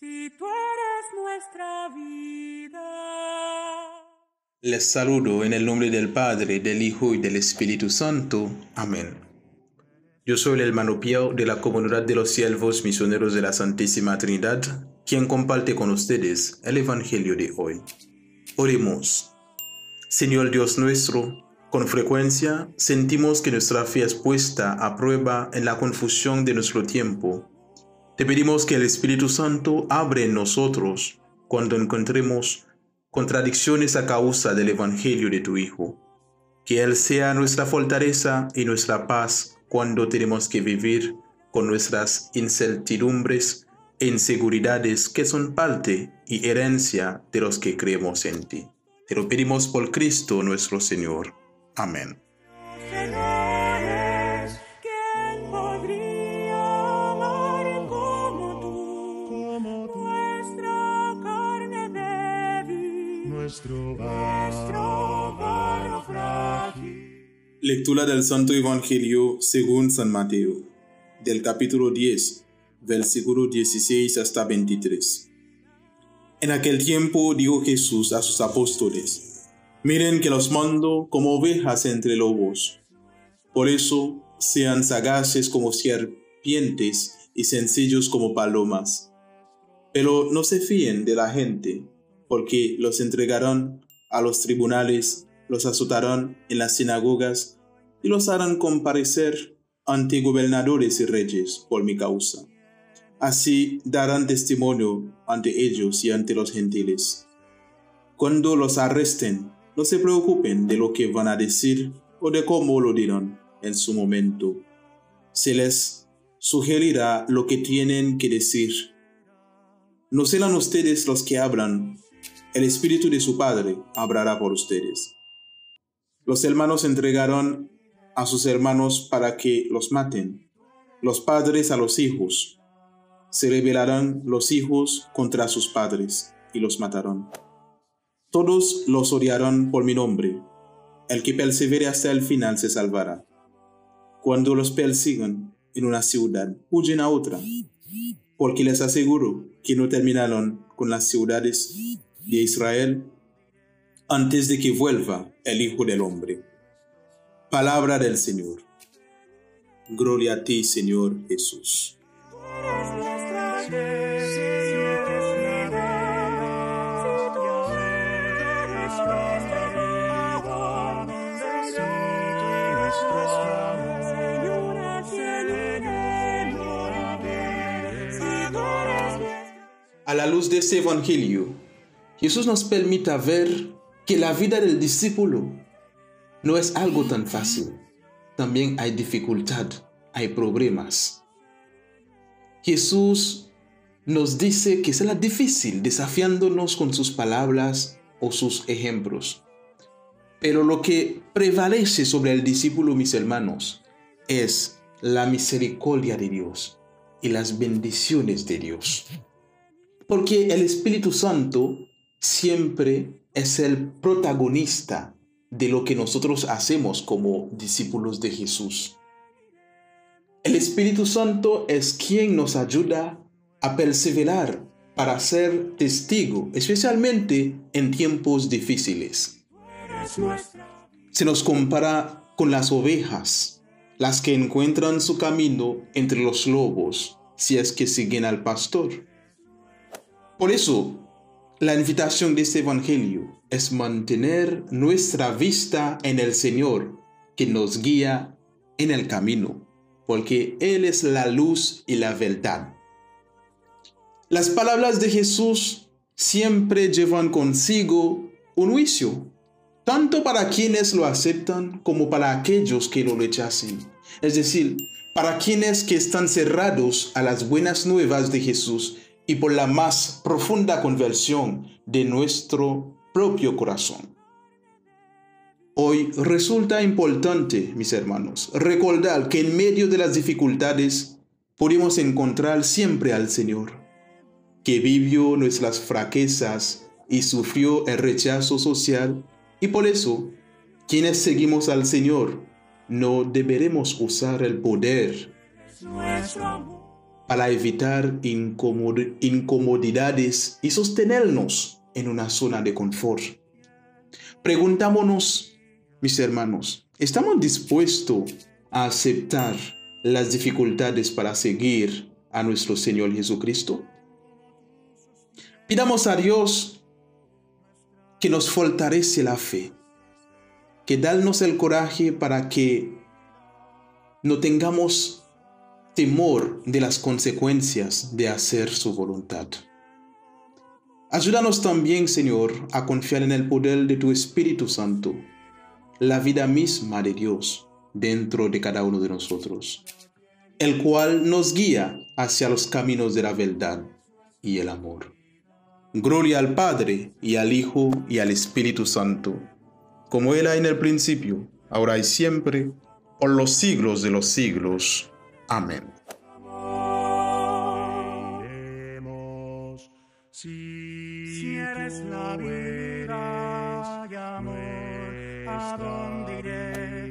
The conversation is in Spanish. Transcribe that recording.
Si tú eres nuestra vida. Les saludo en el nombre del Padre, del Hijo y del Espíritu Santo. Amén. Yo soy el hermano Pío de la comunidad de los siervos misioneros de la Santísima Trinidad, quien comparte con ustedes el Evangelio de hoy. Oremos. Señor Dios nuestro, con frecuencia sentimos que nuestra fe es puesta a prueba en la confusión de nuestro tiempo te pedimos que el Espíritu Santo abre en nosotros cuando encontremos contradicciones a causa del Evangelio de tu Hijo. Que Él sea nuestra fortaleza y nuestra paz cuando tenemos que vivir con nuestras incertidumbres e inseguridades que son parte y herencia de los que creemos en ti. Te lo pedimos por Cristo nuestro Señor. Amén. Lectura del Santo Evangelio según San Mateo, del capítulo 10, versículo 16 hasta 23. En aquel tiempo dijo Jesús a sus apóstoles, Miren que los mando como ovejas entre lobos. Por eso sean sagaces como serpientes y sencillos como palomas. Pero no se fíen de la gente porque los entregarán a los tribunales, los azotarán en las sinagogas y los harán comparecer ante gobernadores y reyes por mi causa. Así darán testimonio ante ellos y ante los gentiles. Cuando los arresten, no se preocupen de lo que van a decir o de cómo lo dirán en su momento. Se les sugerirá lo que tienen que decir. No serán ustedes los que hablan, el Espíritu de su Padre hablará por ustedes. Los hermanos entregaron a sus hermanos para que los maten, los padres a los hijos. Se rebelarán los hijos contra sus padres y los matarán. Todos los odiarán por mi nombre. El que persevere hasta el final se salvará. Cuando los persigan en una ciudad, huyen a otra, porque les aseguro que no terminaron con las ciudades de Israel antes de que vuelva el Hijo del Hombre. Palabra del Señor. Gloria a ti, Señor Jesús. A la luz de este Evangelio, Jesús nos permita ver que la vida del discípulo no es algo tan fácil. También hay dificultad, hay problemas. Jesús nos dice que será difícil desafiándonos con sus palabras o sus ejemplos. Pero lo que prevalece sobre el discípulo, mis hermanos, es la misericordia de Dios y las bendiciones de Dios. Porque el Espíritu Santo siempre es el protagonista de lo que nosotros hacemos como discípulos de Jesús. El Espíritu Santo es quien nos ayuda a perseverar para ser testigo, especialmente en tiempos difíciles. Se nos compara con las ovejas, las que encuentran su camino entre los lobos, si es que siguen al pastor. Por eso, la invitación de este Evangelio es mantener nuestra vista en el Señor que nos guía en el camino, porque Él es la luz y la verdad. Las palabras de Jesús siempre llevan consigo un juicio, tanto para quienes lo aceptan como para aquellos que lo rechacen. Es decir, para quienes que están cerrados a las buenas nuevas de Jesús y por la más profunda conversión de nuestro propio corazón. Hoy resulta importante, mis hermanos, recordar que en medio de las dificultades podemos encontrar siempre al Señor, que vivió nuestras fraquezas y sufrió el rechazo social, y por eso, quienes seguimos al Señor, no deberemos usar el poder para evitar incomodidades y sostenernos en una zona de confort. Preguntámonos, mis hermanos, ¿estamos dispuestos a aceptar las dificultades para seguir a nuestro Señor Jesucristo? Pidamos a Dios que nos fortalece la fe, que darnos el coraje para que no tengamos temor de las consecuencias de hacer su voluntad. Ayúdanos también, Señor, a confiar en el poder de tu Espíritu Santo, la vida misma de Dios dentro de cada uno de nosotros, el cual nos guía hacia los caminos de la verdad y el amor. Gloria al Padre y al Hijo y al Espíritu Santo, como era en el principio, ahora y siempre, por los siglos de los siglos. Amén. Si, eres la vida y amor, ¿a dónde iré?